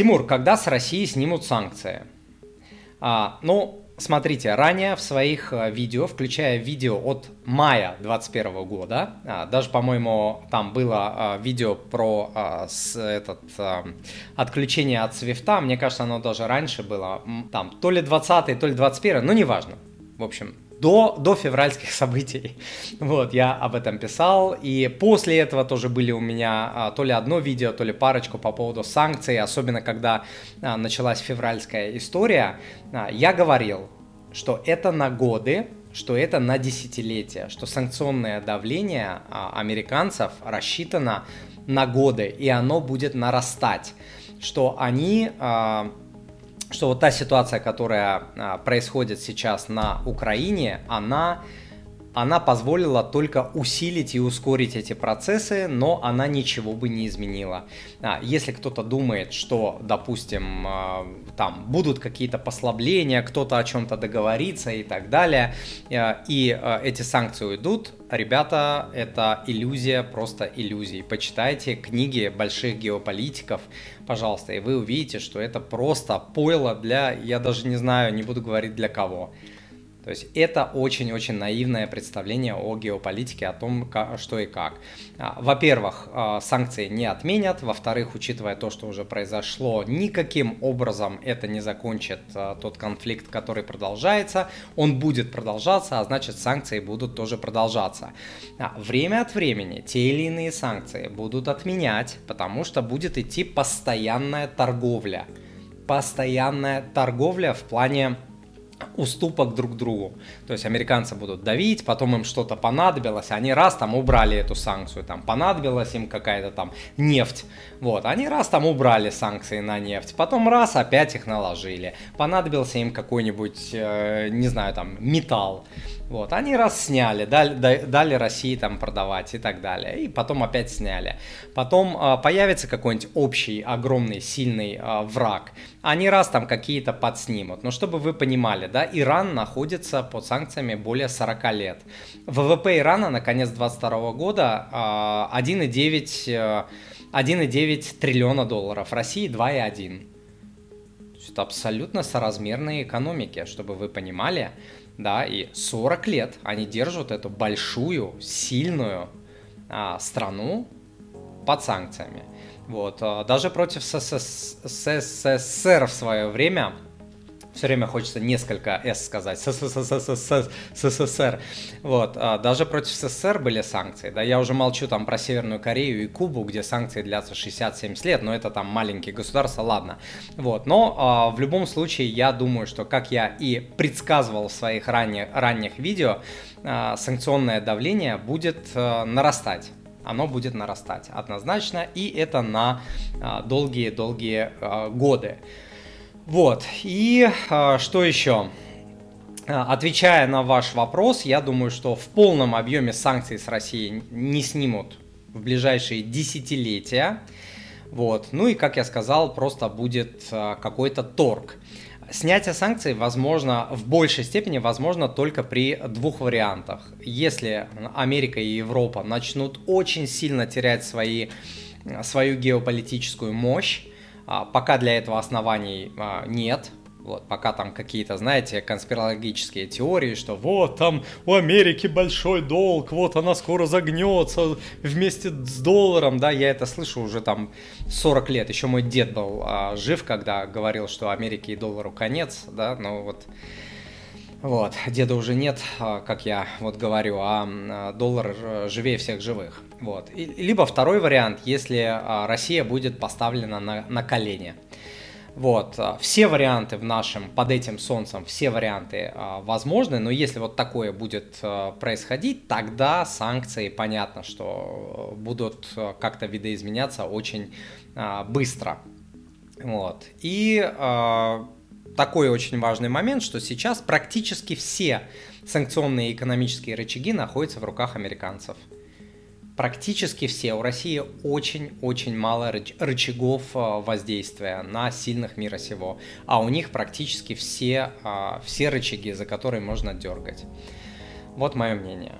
Тимур, когда с России снимут санкции? А, ну, смотрите, ранее в своих э, видео, включая видео от мая 2021 года, а, даже, по-моему, там было а, видео про а, с, этот, а, отключение от свифта, мне кажется, оно даже раньше было, там, то ли 20 то ли 21 ну, неважно. В общем, до, до февральских событий. Вот, я об этом писал. И после этого тоже были у меня а, то ли одно видео, то ли парочку по поводу санкций, особенно когда а, началась февральская история. А, я говорил, что это на годы, что это на десятилетия, что санкционное давление а, американцев рассчитано на годы, и оно будет нарастать, что они а, что вот та ситуация, которая а, происходит сейчас на Украине, она она позволила только усилить и ускорить эти процессы, но она ничего бы не изменила. А, если кто-то думает, что, допустим, а, там будут какие-то послабления, кто-то о чем-то договорится и так далее, а, и эти санкции уйдут, ребята, это иллюзия, просто иллюзия. Почитайте книги больших геополитиков, пожалуйста, и вы увидите, что это просто пойло для, я даже не знаю, не буду говорить для кого. То есть это очень-очень наивное представление о геополитике, о том, что и как. А, во-первых, а, санкции не отменят. Во-вторых, учитывая то, что уже произошло, никаким образом это не закончит а, тот конфликт, который продолжается. Он будет продолжаться, а значит санкции будут тоже продолжаться. Время от времени те или иные санкции будут отменять, потому что будет идти постоянная торговля. Постоянная торговля в плане уступок друг другу. То есть американцы будут давить, потом им что-то понадобилось, они раз там убрали эту санкцию, там понадобилась им какая-то там нефть, вот, они раз там убрали санкции на нефть, потом раз опять их наложили, понадобился им какой-нибудь, э, не знаю, там металл, вот, они раз сняли, дали, дали России там продавать и так далее, и потом опять сняли. Потом э, появится какой-нибудь общий, огромный, сильный э, враг, они раз там какие-то подснимут. Но чтобы вы понимали, да, Иран находится под санкциями более 40 лет. ВВП Ирана на конец 2022 года э, 1,9 1,9 триллиона долларов, России 2,1. Это абсолютно соразмерные экономики, чтобы вы понимали да, и 40 лет они держат эту большую, сильную а, страну под санкциями. Вот, а, даже против СССР в свое время все время хочется несколько «с» сказать, СССР. Вот, а, даже против СССР были санкции, да, я уже молчу там про Северную Корею и Кубу, где санкции длятся 60-70 лет, но это там маленькие государства, ладно. Вот, но а, в любом случае я думаю, что, как я и предсказывал в своих ранних, ранних видео, а, санкционное давление будет нарастать оно будет нарастать однозначно, и это на долгие-долгие годы. Вот, и а, что еще? А, отвечая на ваш вопрос, я думаю, что в полном объеме санкций с Россией не снимут в ближайшие десятилетия. Вот. Ну и, как я сказал, просто будет а, какой-то торг. Снятие санкций возможно в большей степени возможно только при двух вариантах. Если Америка и Европа начнут очень сильно терять свои, свою геополитическую мощь, а, пока для этого оснований а, нет, вот, пока там какие-то, знаете, конспирологические теории, что вот там у Америки большой долг, вот она скоро загнется вместе с долларом, да, я это слышу уже там 40 лет. Еще мой дед был а, жив, когда говорил, что Америке и доллару конец, да, но вот вот, деда уже нет, а, как я вот говорю, а, а доллар живее всех живых. Вот. И, либо второй вариант, если а, Россия будет поставлена на, на колени. Вот, все варианты в нашем, под этим солнцем, все варианты возможны, но если вот такое будет происходить, тогда санкции, понятно, что будут как-то видоизменяться очень быстро. Вот, и такой очень важный момент, что сейчас практически все санкционные экономические рычаги находятся в руках американцев. Практически все. У России очень-очень мало рычагов а, воздействия на сильных мира сего. А у них практически все, а, все рычаги, за которые можно дергать. Вот мое мнение.